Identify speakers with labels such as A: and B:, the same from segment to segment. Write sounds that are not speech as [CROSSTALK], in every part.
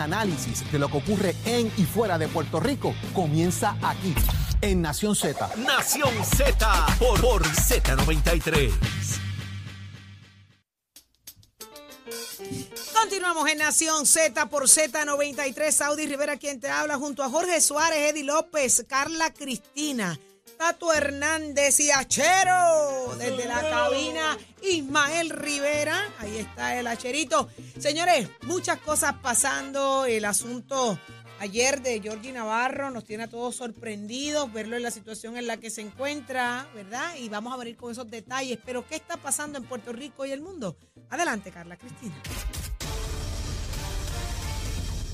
A: análisis de lo que ocurre en y fuera de Puerto Rico comienza aquí, en Nación Z.
B: Nación Z por, por Z93.
C: Continuamos en Nación Z por Z93. Saudi Rivera, quien te habla, junto a Jorge Suárez, Eddie López, Carla Cristina, Tato Hernández y Achero. Desde la cabina, Ismael Rivera. Ahí está el Acherito. Señores, muchas cosas pasando. El asunto ayer de Georgie Navarro nos tiene a todos sorprendidos, verlo en la situación en la que se encuentra, ¿verdad? Y vamos a venir con esos detalles. Pero, ¿qué está pasando en Puerto Rico y el mundo? Adelante, Carla Cristina.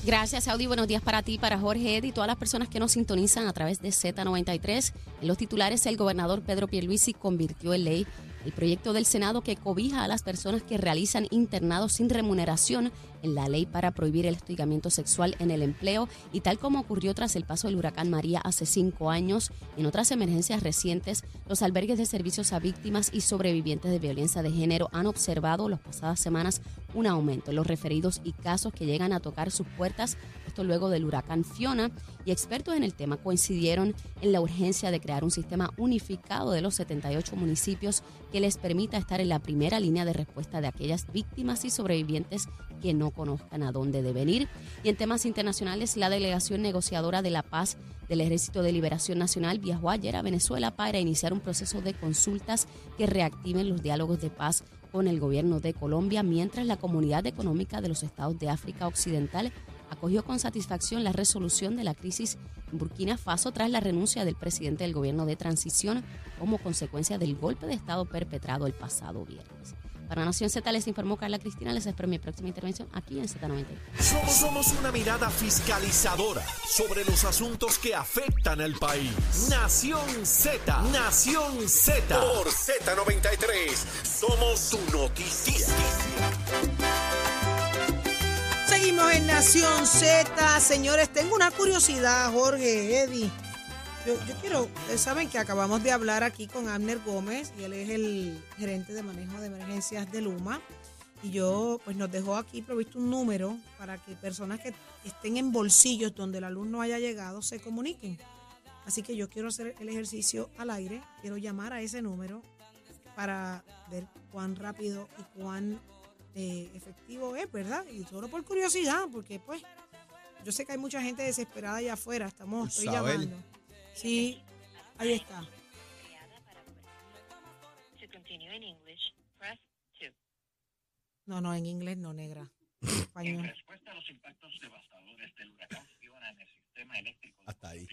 D: Gracias, Audi. Buenos días para ti, para Jorge Ed y todas las personas que nos sintonizan a través de Z93. En los titulares, el gobernador Pedro Pierluisi convirtió en ley el proyecto del Senado que cobija a las personas que realizan internados sin remuneración la ley para prohibir el hostigamiento sexual en el empleo y tal como ocurrió tras el paso del huracán María hace cinco años, en otras emergencias recientes, los albergues de servicios a víctimas y sobrevivientes de violencia de género han observado las pasadas semanas un aumento en los referidos y casos que llegan a tocar sus puertas, esto luego del huracán Fiona, y expertos en el tema coincidieron en la urgencia de crear un sistema unificado de los 78 municipios que les permita estar en la primera línea de respuesta de aquellas víctimas y sobrevivientes que no conozcan a dónde deben ir. Y en temas internacionales, la delegación negociadora de la paz del Ejército de Liberación Nacional viajó ayer a Venezuela para iniciar un proceso de consultas que reactiven los diálogos de paz con el gobierno de Colombia, mientras la Comunidad Económica de los Estados de África Occidental acogió con satisfacción la resolución de la crisis en Burkina Faso tras la renuncia del presidente del gobierno de transición como consecuencia del golpe de Estado perpetrado el pasado viernes. Para Nación Z les informó Carla Cristina. Les espero mi próxima intervención aquí en Z90.
B: Somos, somos una mirada fiscalizadora sobre los asuntos que afectan al país. Nación Z, Nación Z. Por Z93, somos su noticia.
C: Seguimos en Nación Z. Señores, tengo una curiosidad, Jorge, Eddie. Yo, yo quiero, ustedes saben que acabamos de hablar aquí con Abner Gómez y él es el gerente de manejo de emergencias de Luma. Y yo, pues nos dejó aquí provisto un número para que personas que estén en bolsillos donde la luz no haya llegado se comuniquen. Así que yo quiero hacer el ejercicio al aire, quiero llamar a ese número para ver cuán rápido y cuán eh, efectivo es, ¿verdad? Y solo por curiosidad, porque pues yo sé que hay mucha gente desesperada allá afuera, estamos estoy
E: Isabel.
C: llamando. Sí, ahí está.
F: To continue in English, press 2.
C: No, no, en inglés no, negra. [LAUGHS] En
G: respuesta a los impactos devastadores del huracán Fiona en el sistema eléctrico de
E: Hasta ahí.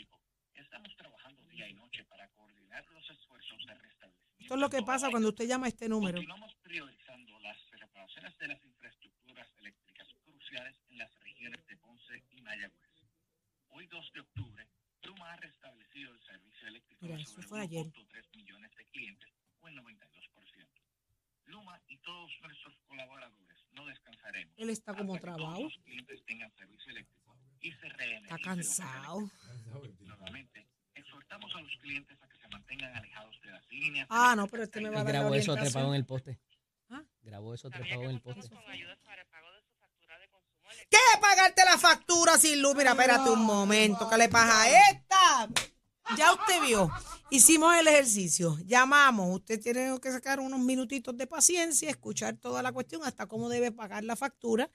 G: Estamos trabajando día y noche para coordinar los esfuerzos de restablecimiento.
C: Esto es lo que pasa cuando usted llama a este número.
G: Continuamos priorizando las reparaciones de las infraestructuras eléctricas cruciales en las regiones de Ponce y Mayagüez. Hoy, 2 de octubre, Luma ha restablecido el
C: eso fue ayer.
G: 1.3 millones de clientes, o el 92%. Luma y todos nuestros colaboradores no descansaremos.
C: Él está como trabado.
G: todos los clientes tengan servicio eléctrico y se reenergice
C: Está cansado.
G: Nuevamente, exhortamos a los clientes a que se mantengan alejados de las líneas.
C: Ah, no, pero este me va a dar
H: Grabó eso trepado en el poste.
C: ¿Ah?
H: Grabó eso trepado en el poste.
C: ¿Qué? Pagarte la factura sin luz. Mira, espérate un momento. ¿Qué le pasa a esta? Ya usted vio. Hicimos el ejercicio. Llamamos. Usted tiene que sacar unos minutitos de paciencia, escuchar toda la cuestión, hasta cómo debe pagar la factura.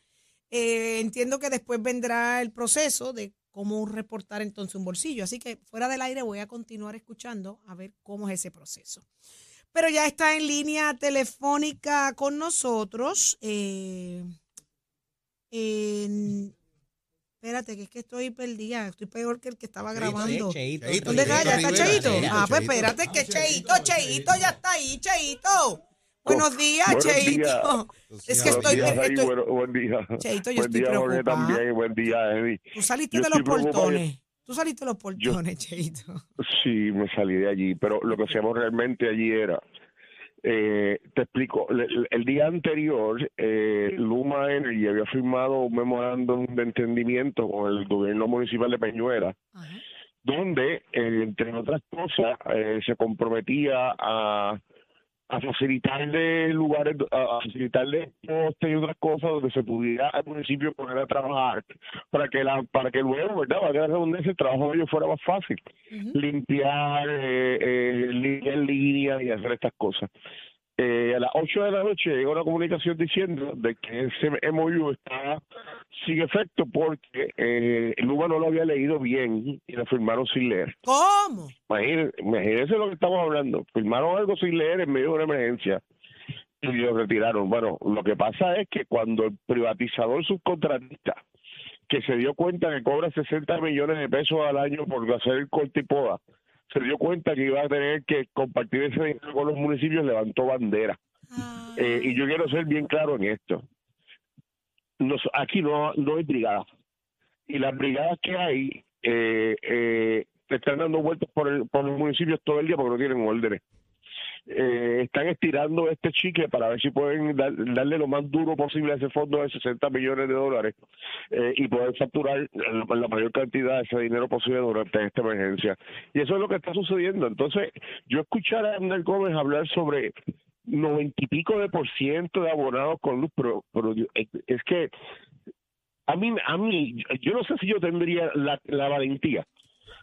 C: Eh, entiendo que después vendrá el proceso de cómo reportar entonces un bolsillo. Así que fuera del aire voy a continuar escuchando a ver cómo es ese proceso. Pero ya está en línea telefónica con nosotros. eh, espérate, que es que estoy perdida. Estoy peor que el que estaba grabando.
H: Cheito,
E: Cheito,
C: ¿Dónde está? ¿Ya está Cheito? Ah, pues espérate, que Cheito, Cheito, ya está ahí, Cheito. Buenos días,
I: Buenos
C: Cheito. Es que
I: Buenos
C: estoy,
I: días, ahí,
C: estoy-
I: bueno, buen día.
C: Cheito, yo
I: buen
C: estoy
I: día, Jorge,
C: preocupada.
I: también. Buen día, Eddie.
C: Tú saliste
I: Yo
C: de los
I: estoy
C: portones. Tú saliste de los portones, Cheito.
I: Sí, me salí de allí, pero lo que hacíamos realmente allí era, eh, te explico, el, el día anterior eh, Luma Energy había firmado un memorándum de entendimiento con el gobierno municipal de Peñuela, donde, eh, entre otras cosas, eh, se comprometía a a facilitarle lugares, a, facilitarle postes y otras cosas donde se pudiera al municipio poner a trabajar para que la, para que luego, ¿verdad? Para que la redundancia, el trabajo de ellos fuera más fácil. Limpiar, eh, eh, línea en línea y hacer estas cosas. Eh, a las 8 de la noche llegó una comunicación diciendo de que ese MOU estaba sin efecto porque eh, Luma no lo había leído bien y lo firmaron sin leer.
C: ¿Cómo?
I: Imagínense, imagínense lo que estamos hablando. Firmaron algo sin leer en medio de una emergencia y lo retiraron. Bueno, lo que pasa es que cuando el privatizador subcontratista, que se dio cuenta que cobra 60 millones de pesos al año por hacer el corte y poda, se dio cuenta que iba a tener que compartir ese dinero con los municipios, levantó bandera.
C: Ah,
I: Eh, y yo quiero ser bien claro en esto. Nos- aquí no, no hay brigadas. Y las brigadas que hay eh, eh, están dando vueltas por, el, por los municipios todo el día porque no tienen órdenes. Eh, están estirando este chicle para ver si pueden dar- darle lo más duro posible a ese fondo de 60 millones de dólares eh, y poder facturar la, mayor cantidad de ese dinero posible durante esta emergencia. Y eso es lo que está sucediendo. Entonces, yo escuchar a Hernán Gómez hablar sobre noventa y pico de por ciento de abonados con luz, pero, pero yo- es, que a mí, a mí, yo no sé si yo tendría la valentía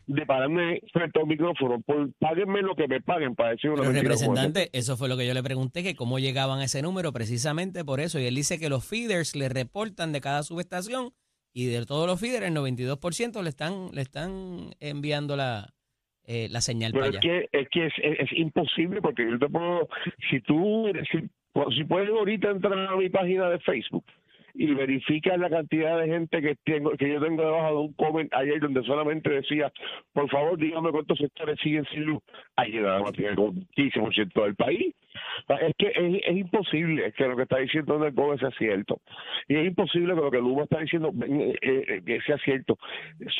I: de pararme frente a un micrófono, por páguenme lo que me paguen para decir una
E: Pero
I: mentira
E: representante, eso fue lo que yo le pregunté, que cómo llegaban a ese número, precisamente por eso. Y él dice que los feeders le reportan de cada subestación y de todos los feeders, el 92% le están, le están enviando la, eh, la señal
I: Pero
E: para
I: es
E: allá.
I: que, es, que es, es- es imposible porque yo te puedo, si tú, si, si puedes ahorita entrar a mi página de Facebook y verificar la cantidad de gente que tengo que yo tengo debajo de un comment ayer donde solamente decía, por favor dígame cuántos sectores siguen sin luz. Ayer nada más tiene como 15% del país. Sea, Es que es, es imposible que lo que está diciendo el Gómez sea cierto. Y es imposible que lo que Luma está diciendo eh, eh, sea cierto.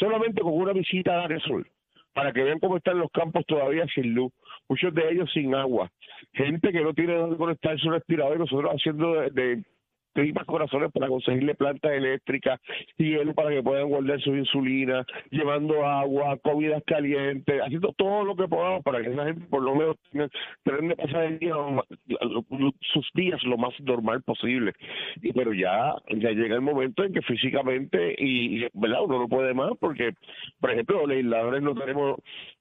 I: Solamente con una visita a Aresol para que vean cómo están los campos todavía sin luz, muchos de ellos sin agua, gente que no tiene dónde conectar su respirador y nosotros haciendo de tripas corazones para conseguirle plantas eléctricas, hielo para que puedan guardar su insulina, llevando agua, comidas calientes, haciendo todo lo que podamos para que esa gente por lo menos tenga, de pasar el día, sus días lo más normal posible. Y pero ya, ya llega el momento en que físicamente y, verdad uno no puede más porque, por ejemplo, los legisladores no tenemos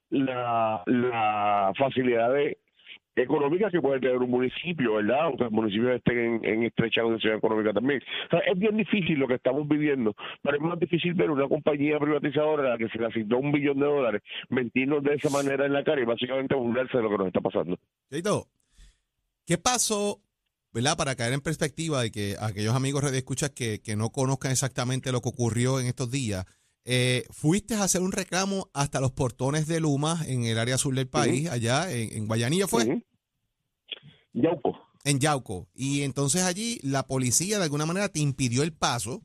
I: la, la facilidad de económica que puede tener un municipio, ¿verdad? Aunque los municipios estén en, estrecha condición económica también. O sea, es bien difícil lo que estamos viviendo, pero es más difícil ver una compañía privatizadora a la que se le asignó un billón de dólares, mentirnos de esa manera en la cara y básicamente burlarse de lo que nos está pasando.
H: Cheito, ¿qué pasó, verdad? Para caer en perspectiva de que aquellos amigos escuchas que, que no conozcan exactamente lo que ocurrió en estos días, eh, fuiste a hacer un reclamo hasta los portones de Luma en el área sur del país, allá en, en Guayanilla fue,
I: Ujú. Yauco.
H: en Yauco. Y entonces allí la policía de alguna manera te impidió el paso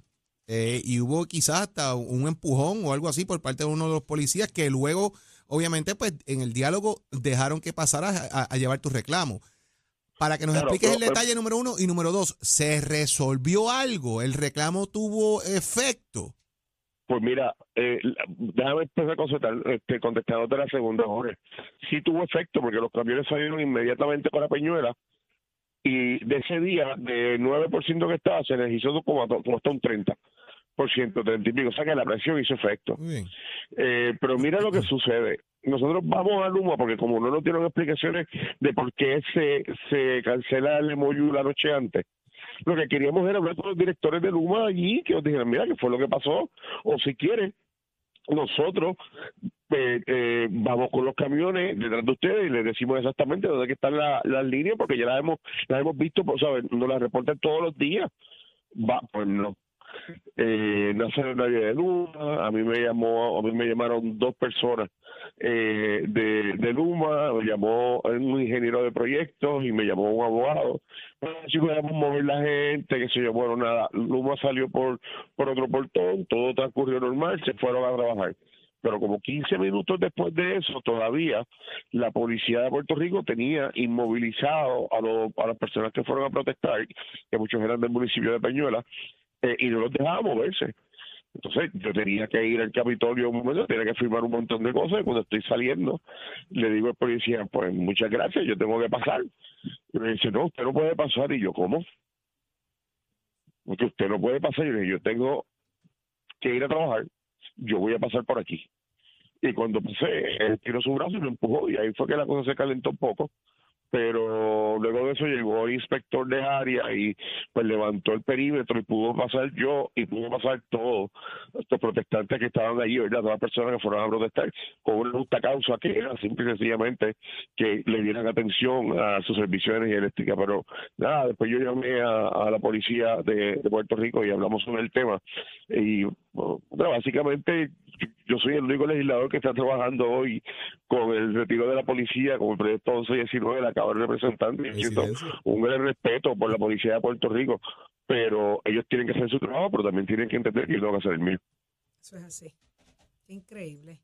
H: eh, y hubo quizás hasta un empujón o algo así por parte de uno de los policías que luego, obviamente, pues en el diálogo dejaron que pasaras a, a llevar tu reclamo. Para que nos
I: Claro,
H: expliques el
I: pero-
H: detalle número uno y número dos, ¿se resolvió algo? ¿El reclamo tuvo efecto?
I: Pues mira, eh, déjame empezar a contestar, este, contestándote la segunda, Jorge. Sí tuvo efecto porque los camiones salieron inmediatamente para Peñuela y de ese día, de 9% que estaba, se energizó como, como hasta un 30%, 30 y pico. O sea que la presión hizo efecto. Eh, pero mira lo que sucede. Nosotros vamos a Luma porque como no nos dieron explicaciones de por qué se, se cancela el MOU la noche antes, lo que queríamos era hablar con los directores de Luma allí, que nos dijeran, mira, qué fue lo que pasó, o si quieren, nosotros eh, eh, vamos con los camiones detrás de ustedes y les decimos exactamente dónde están la- las líneas, porque ya las hemos, las hemos visto, pues, ¿sabes? Nos las reportan todos los días. Va, pues no. Eh, no salió nadie de Luma, a mí me llamó, a mí me llamaron dos personas eh, de, de Luma, me llamó un ingeniero de proyectos y me llamó un abogado. Bueno, si podíamos mover la gente, que sé yo, nada, Luma salió por, por otro portón, todo transcurrió normal, se fueron a trabajar. Pero como 15 minutos después de eso, todavía la policía de Puerto Rico tenía inmovilizado a, los, a las personas que fueron a protestar, que muchos eran del municipio de Peñuela, eh, y no los dejaba moverse. Entonces yo tenía que ir al Capitolio un momento, tenía que firmar un montón de cosas y cuando estoy saliendo le digo al policía, pues muchas gracias, yo tengo que pasar. Y me dice, no, usted no puede pasar. Y yo, ¿cómo? Porque usted no puede pasar. Y yo le dije, yo tengo que ir a trabajar, yo voy a pasar por aquí. Y cuando pasé, él tiró su brazo y me empujó y ahí fue que la cosa se calentó un poco. Pero luego de eso llegó el inspector de área y pues levantó el perímetro y pudo pasar yo y pudo pasar todos estos protestantes que estaban allí, ¿verdad? Todas las personas que fueron a protestar con una justa causa que era simple y sencillamente que le dieran atención a sus servicios de energía eléctrica. Pero nada, después yo llamé a, la policía de, de Puerto Rico y hablamos sobre el tema. Y bueno, básicamente yo soy el único legislador que está trabajando hoy con el retiro de la policía, con el proyecto 11 y 19 de la Cámara de Representantes. Siento un gran respeto por la policía de Puerto Rico, pero ellos tienen que hacer su trabajo, pero también tienen que entender que yo tengo que hacer el mío.
C: Eso es así. Qué increíble.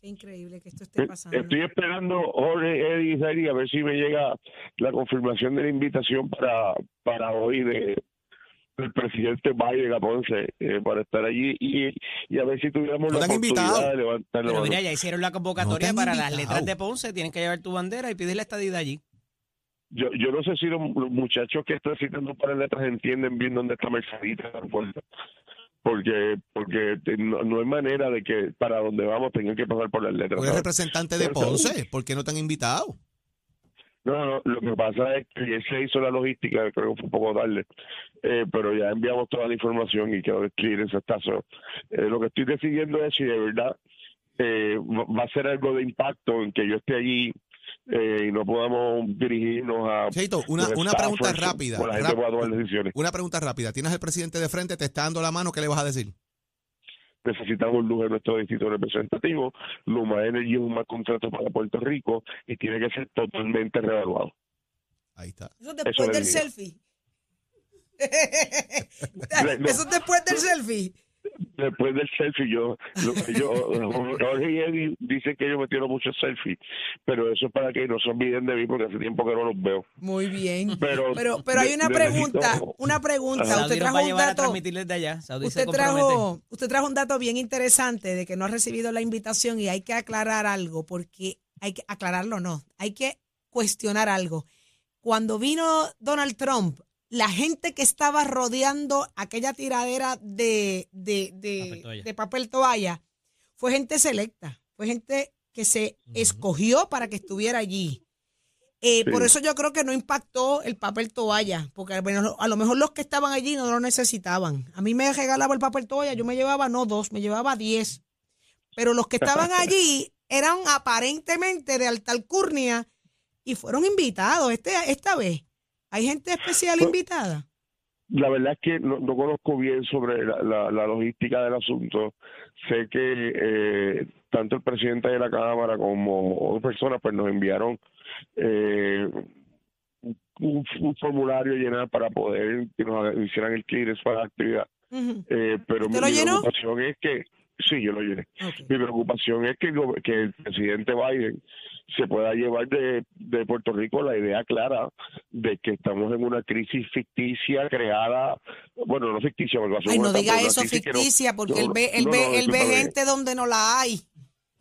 C: Qué increíble que esto esté pasando.
I: Eh, Estoy esperando, Jorge, Eddie y a ver si me llega la confirmación de la invitación para, para hoy de del presidente Biden a Ponce eh, para estar allí y, y a ver si tuviéramos
H: ¿No
I: la oportunidad
H: invitado?
I: de levantar la
E: Pero mira, ya hicieron la convocatoria para las letras de Ponce. Tienes que llevar tu bandera y pedir la estadía allí.
I: Yo, yo no sé si los, los muchachos que están citando para letras entienden bien dónde está Mercedita el. Porque, porque no, no hay manera de que para donde vamos tengan que pasar por las letras.
H: Tú eres
I: ¿sabes?
H: representante de
I: Pero-
H: Ponce. ¿Por qué no te han invitado?
I: No, no, lo que pasa es que ayer se hizo la logística, creo que fue un poco tarde, eh, pero ya enviamos toda la información y quedó clearance hasta eso. Eh, lo que estoy decidiendo es si de verdad eh, va a ser algo de impacto en que yo esté allí eh, y no podamos dirigirnos a...
H: Cheito, una, una pregunta rápida. rap-. Una pregunta rápida. Tienes al presidente de frente, te está dando la mano, ¿qué le vas a decir?
I: Necesitamos luz en nuestro distrito representativo. Luma Energy es un mal contrato para Puerto Rico y tiene que ser totalmente reevaluado.
H: Ahí está.
C: Eso después [LAUGHS]
I: Eso
C: del selfie. Eso después del selfie.
I: Después del selfie, yo, lo que yo [LAUGHS] Jorge y Eddie dicen que ellos metieron muchos selfies, pero eso es para que no se olviden de mí porque hace tiempo que no los veo.
C: Muy bien.
I: Pero,
C: Pero, pero hay una pregunta,
I: necesito-
C: una pregunta. Usted trajo
E: a
C: un dato.
E: transmitir desde allá. Saudi se
C: Usted trajo, usted trajo un dato bien interesante de que no ha recibido la invitación y hay que aclarar algo, porque hay que aclararlo, no, hay que cuestionar algo. Cuando vino Donald Trump, la gente que estaba rodeando aquella tiradera de, de, de-
E: Papel toalla.
C: de papel toalla fue gente selecta, fue gente que se escogió para que estuviera allí. Eh,
I: Sí.
C: Por eso yo creo que no impactó el papel toalla, porque a lo mejor- a lo mejor los que estaban allí no lo necesitaban. A mí me regalaba el papel toalla, yo me llevaba no dos, me llevaba diez. Pero los que estaban [LAUGHS] allí eran aparentemente de alta alcurnia y fueron invitados este, esta vez. ¿Hay gente especial
I: Pues-
C: invitada?
I: La verdad es que no, no conozco bien sobre la, la- la logística del asunto. Sé que eh, tanto el presidente de la Cámara como otras personas pues nos enviaron eh, un, un formulario llenar para poder que nos hicieran el clearance para la actividad. Eh, pero
C: ¿Usted
I: mi, preocupación es que, sí, yo lo llené. Mi preocupación es que, que el presidente Biden se pueda llevar de, de Puerto Rico la idea clara de que estamos en una crisis ficticia creada, bueno, no ficticia, porque
C: Ay, no diga eso
I: no-
C: ficticia, porque
I: no,
C: él ve, él
I: no,
C: ve, él ve gente donde no la hay.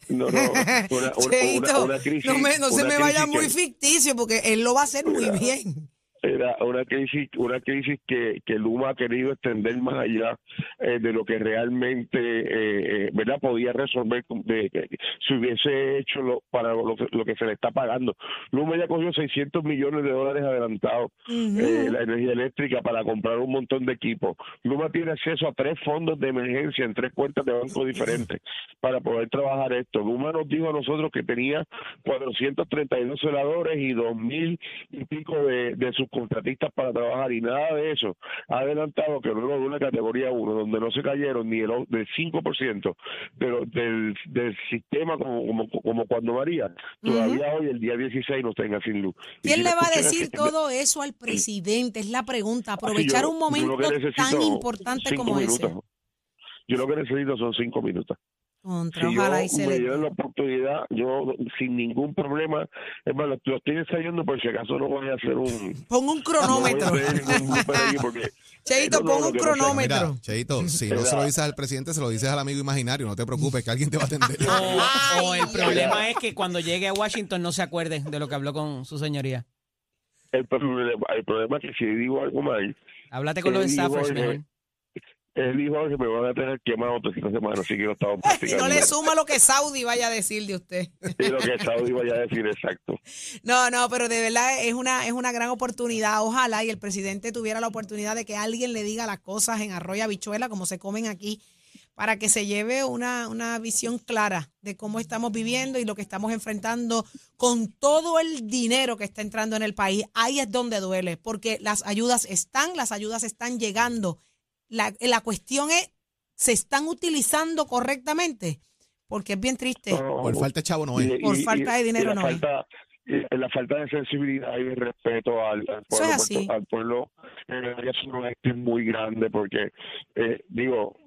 I: No, no, [LAUGHS] una, una- una-
C: Cheito,
I: una crisis.
C: no, me- no se me vaya muy
I: que-
C: ficticio, porque él lo va a hacer muy bien.
I: Era una crisis una crisis que, que Luma ha querido extender más allá eh, de lo que realmente eh, eh, verdad podía resolver de, que si hubiese hecho lo, para lo, que- lo que se le está pagando. Luma ya cogió 600 millones de dólares adelantados eh, la energía eléctrica para comprar un montón de equipos. Luma tiene acceso a tres fondos de emergencia en tres cuentas de banco diferentes para poder trabajar esto. Luma nos dijo a nosotros que tenía 432 celadores y 2.000 y pico de, de sus contratistas para trabajar y nada de eso ha adelantado que luego de una categoría 1 donde no se cayeron ni el del 5% de lo- del, del sistema como, como, como cuando María, todavía hoy el día 16 nos tenga sin luz.
C: ¿Quién
I: si
C: le va a decir
I: que-
C: todo eso al presidente? Es la pregunta. Aprovechar
I: yo-
C: un momento tan importante como ese.
I: minutos. Yo lo que necesito son cinco minutos.
C: Contra,
I: Si
C: ojalá
I: yo
C: y se
I: me
C: le
I: la oportunidad, yo sin ningún problema, es más, lo, lo estoy ensayando por si acaso no voy a hacer un... [LAUGHS]
C: Pongo un cronómetro. [LAUGHS] Cheito,
I: No, no,
C: pon un cronómetro.
H: Mira, Cheito, si no se lo dices al presidente, se lo dices al amigo imaginario. No te preocupes, que alguien te va a atender. [LAUGHS]
E: O, o el problema es que cuando llegue a Washington no se acuerde de lo que habló con su señoría.
I: El problema, el problema es que si digo algo mal,
E: Háblate con los staffers mejor.
I: Él dijo que me van a tener quemado todas estas semanas, así que lo estaba [LAUGHS]
C: Y
I: practicando.
C: no le suma lo que Saudi vaya a decir de usted.
I: Y lo que Saudi vaya a decir exacto.
C: No, no, pero de verdad es una, es una gran oportunidad. Ojalá y el presidente tuviera la oportunidad de que alguien le diga las cosas en arroyo habichuela, como se comen aquí, para que se lleve una, una visión clara de cómo estamos viviendo y lo que estamos enfrentando con todo el dinero que está entrando en el país. Ahí es donde duele, porque las ayudas están, las ayudas están llegando. La, la cuestión es, ¿se están utilizando correctamente? Porque es bien triste.
I: No,
H: Por falta de chavo no es.
I: y-
C: Por
I: y-
C: falta de dinero no es.
I: falta, la falta de sensibilidad y de respeto al, al
C: Eso
I: pueblo,
C: es así.
I: al pueblo en el área suroeste es muy grande porque, eh, digo,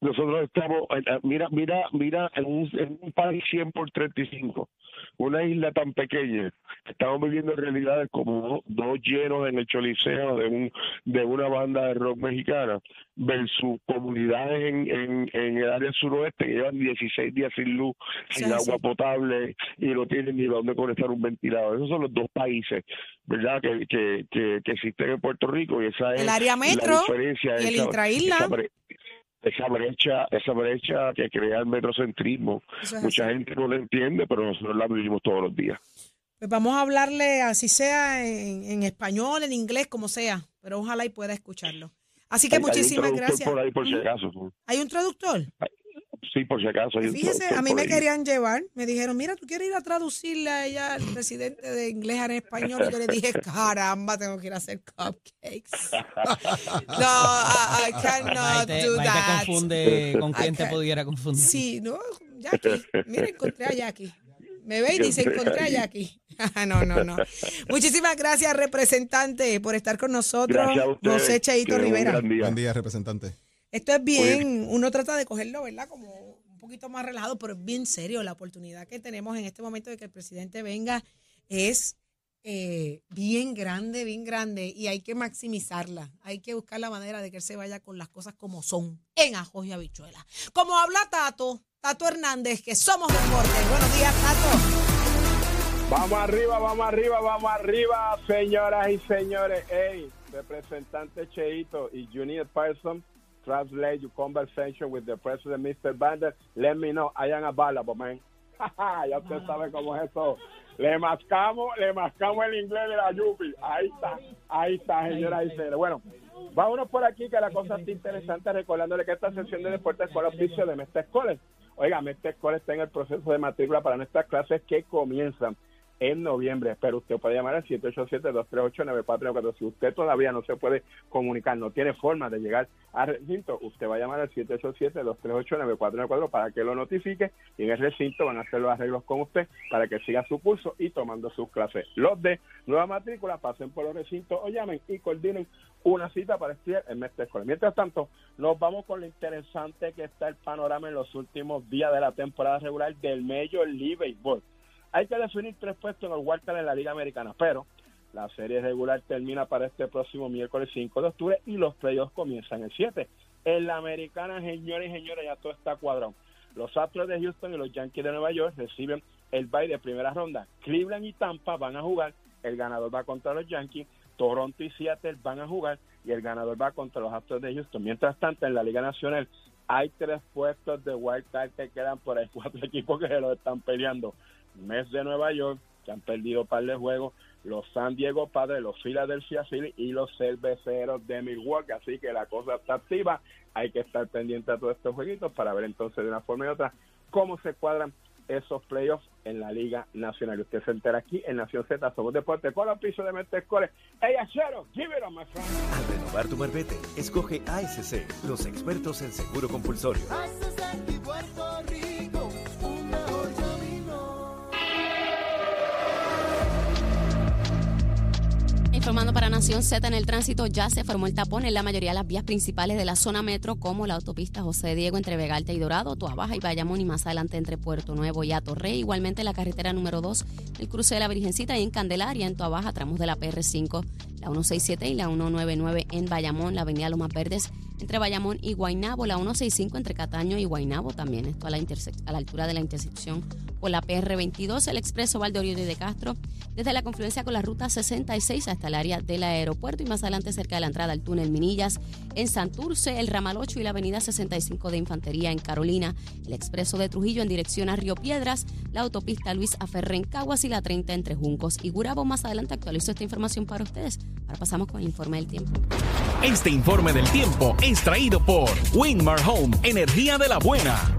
I: nosotros estamos, eh, eh, mira, mira, mira, en un, en un país 100 por 35, una isla tan pequeña, estamos viviendo realidades como dos llenos en el choliseo de un de una banda de rock mexicana versus comunidades en, en, en el área suroeste que llevan 16 días sin luz, sin
C: Sí,
I: agua potable y no tienen ni dónde conectar un ventilador. Esos son los dos países, ¿verdad?, que, que, que, que existen en Puerto Rico y esa es
C: El área
I: la
C: metro
I: diferencia,
C: y el
I: esa-
C: intraisla.
I: esa esa brecha, esa brecha que crea el metrocentrismo.
C: Es
I: Mucha
C: así.
I: gente no la entiende, pero nosotros la vivimos todos los días.
C: Pues vamos a hablarle así sea en, en español, en inglés, como sea, pero ojalá y pueda escucharlo. Así que
I: Hay- hay un
C: muchísimas
I: traductor
C: gracias.
I: por ahí por si acaso.
C: ¿Hay un traductor?
I: Sí, por si acaso.
C: Fíjese, a mí me
I: ahí.
C: querían llevar, me dijeron, mira, tú quieres ir a traducirle a ella al presidente de inglés en español. Y yo le dije, [LAUGHS] caramba, tengo que ir a hacer cupcakes. [LAUGHS] no, I, cannot
E: te,
C: do
E: ahí te
C: that.
E: confunde con quién te pudiera confundir.
C: Sí, no, Jackie. Mira, encontré a Jackie. Me ve y dice, encontré a Jackie. [LAUGHS] no, no, no. Muchísimas gracias, representante, por estar con nosotros.
I: Gracias a.
C: José
I: un
C: Rivera.
I: día.
H: Buen día, representante.
C: Esto es bien, uno trata de cogerlo, ¿verdad? Como un poquito más relajado, pero es bien serio. La oportunidad que tenemos en este momento de que el presidente venga es eh, bien grande, bien grande, y hay que maximizarla. Hay que buscar la manera de que él se vaya con las cosas como son, en ajos y habichuelas. Como habla Tato, Tato Hernández, que somos deporte. Buenos días, Tato.
J: Vamos arriba, vamos arriba, vamos arriba, señoras y señores. Hey, representante Cheito y Junior Person, translate your conversation with the president, Mr. Bander. Let me know. I am available, man. [LAUGHS] ya usted sabe cómo es eso. Le mascamos, le mascamos el inglés de la Yupi. Ahí está, ahí está, señoras y señores. Bueno, vámonos por aquí que la cosa está interesante, recordándole que esta sesión de deportes con oficio de Mestre College. Oiga, Mestre College está en el proceso de matrícula para nuestras clases que comienzan en noviembre, pero usted puede llamar al 787-238-9494. Si usted todavía no se puede comunicar, no tiene forma de llegar al recinto, usted va a llamar al 787-238-9494 para que lo notifique y en el recinto van a hacer los arreglos con usted para que siga su curso y tomando sus clases. Los de nueva matrícula pasen por los recintos o llamen y coordinen una cita para estudiar en Mestre Escolar. Mientras tanto, nos vamos con lo interesante que está el panorama en los últimos días de la temporada regular del Major League Baseball. Hay que definir tres puestos en el wildcard en la Liga Americana, pero la serie regular termina para este próximo miércoles 5 de octubre y los playoffs comienzan el 7. En la Americana, señores y señores, ya todo está cuadrado. Los Astros de Houston y los Yankees de Nueva York reciben el bye de primera ronda. Cleveland y Tampa van a jugar, el ganador va contra los Yankees. Toronto y Seattle van a jugar y el ganador va contra los Astros de Houston. Mientras tanto, en la Liga Nacional hay tres puestos de wild card que quedan por ahí, [LAUGHS] cuatro equipos que se lo están peleando. Mets de Nueva York, que han perdido par de juegos, los San Diego Padres, los Philadelphia Phillies y los Cerveceros de Milwaukee. Así que la cosa está activa. Hay que estar pendiente a todos estos jueguitos para ver entonces de una forma y otra cómo se cuadran esos playoffs en la Liga Nacional. Usted se entera aquí en Nación Z, somos deporte con los pisos de Metescore. ¡Ey, achero! ¡Give it on, my friend!
B: Al renovar tu marbete, escoge ASC, los expertos en seguro compulsorio.
D: Informando para Nación Z en el tránsito ya se formó el tapón en la mayoría de las vías principales de la zona metro, como la autopista José Diego entre Vegalta y Dorado, Tuabaja y Bayamón y más adelante entre Puerto Nuevo y Atorrey. Igualmente la carretera número 2, el cruce de la Virgencita y en Candelaria, en Tuabaja, tramos de la PR5, la 167 y la 199 en Bayamón, la avenida Lomas Verdes entre Bayamón y Guaynabo, la 165 entre Cataño y Guaynabo también, esto a la, a la altura de la intersección por la PR22, el expreso Valdeoriotti de Castro, desde la confluencia con la ruta 66 hasta el área del aeropuerto y más adelante cerca de la entrada al túnel Minillas, en Santurce, el ramal 8 y la avenida 65 de Infantería en Carolina, el expreso de Trujillo en dirección a Río Piedras, la autopista Luis Aferré en Caguas y la 30 entre Juncos y Gurabo. Más adelante actualizo esta información para ustedes. Ahora pasamos con el informe del tiempo.
B: Este informe del tiempo es traído por Winmar Home, energía de la buena.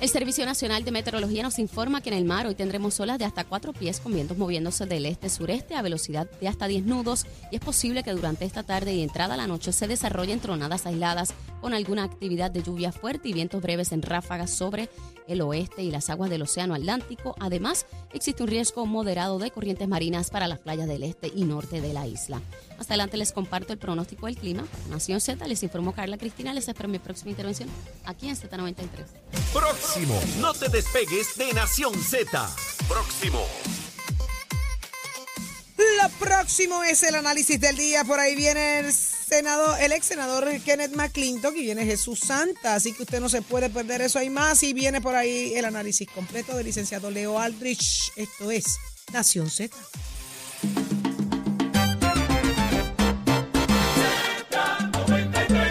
D: El Servicio Nacional de Meteorología nos informa que en el mar hoy tendremos olas de hasta 4 pies con vientos moviéndose del este-sureste a velocidad de hasta 10 nudos y es posible que durante esta tarde y entrada a la noche se desarrollen tronadas aisladas con alguna actividad de lluvia fuerte y vientos breves en ráfagas sobre el oeste y las aguas del Océano Atlántico. Además, existe un riesgo moderado de corrientes marinas para las playas del este y norte de la isla. Más adelante les comparto el pronóstico del clima. Nación Z, les informó Carla Cristina. Les espero en mi próxima intervención aquí en Z93.
B: Próximo. No te despegues de Nación Z. Próximo.
C: Lo próximo es el análisis del día. Por ahí viene el senador, el ex senador Kenneth McClintock y viene Jesús Santa. Así que usted no se puede perder eso. Hay más y viene por ahí el análisis completo del licenciado Leo Aldrich. Esto es Nación Z.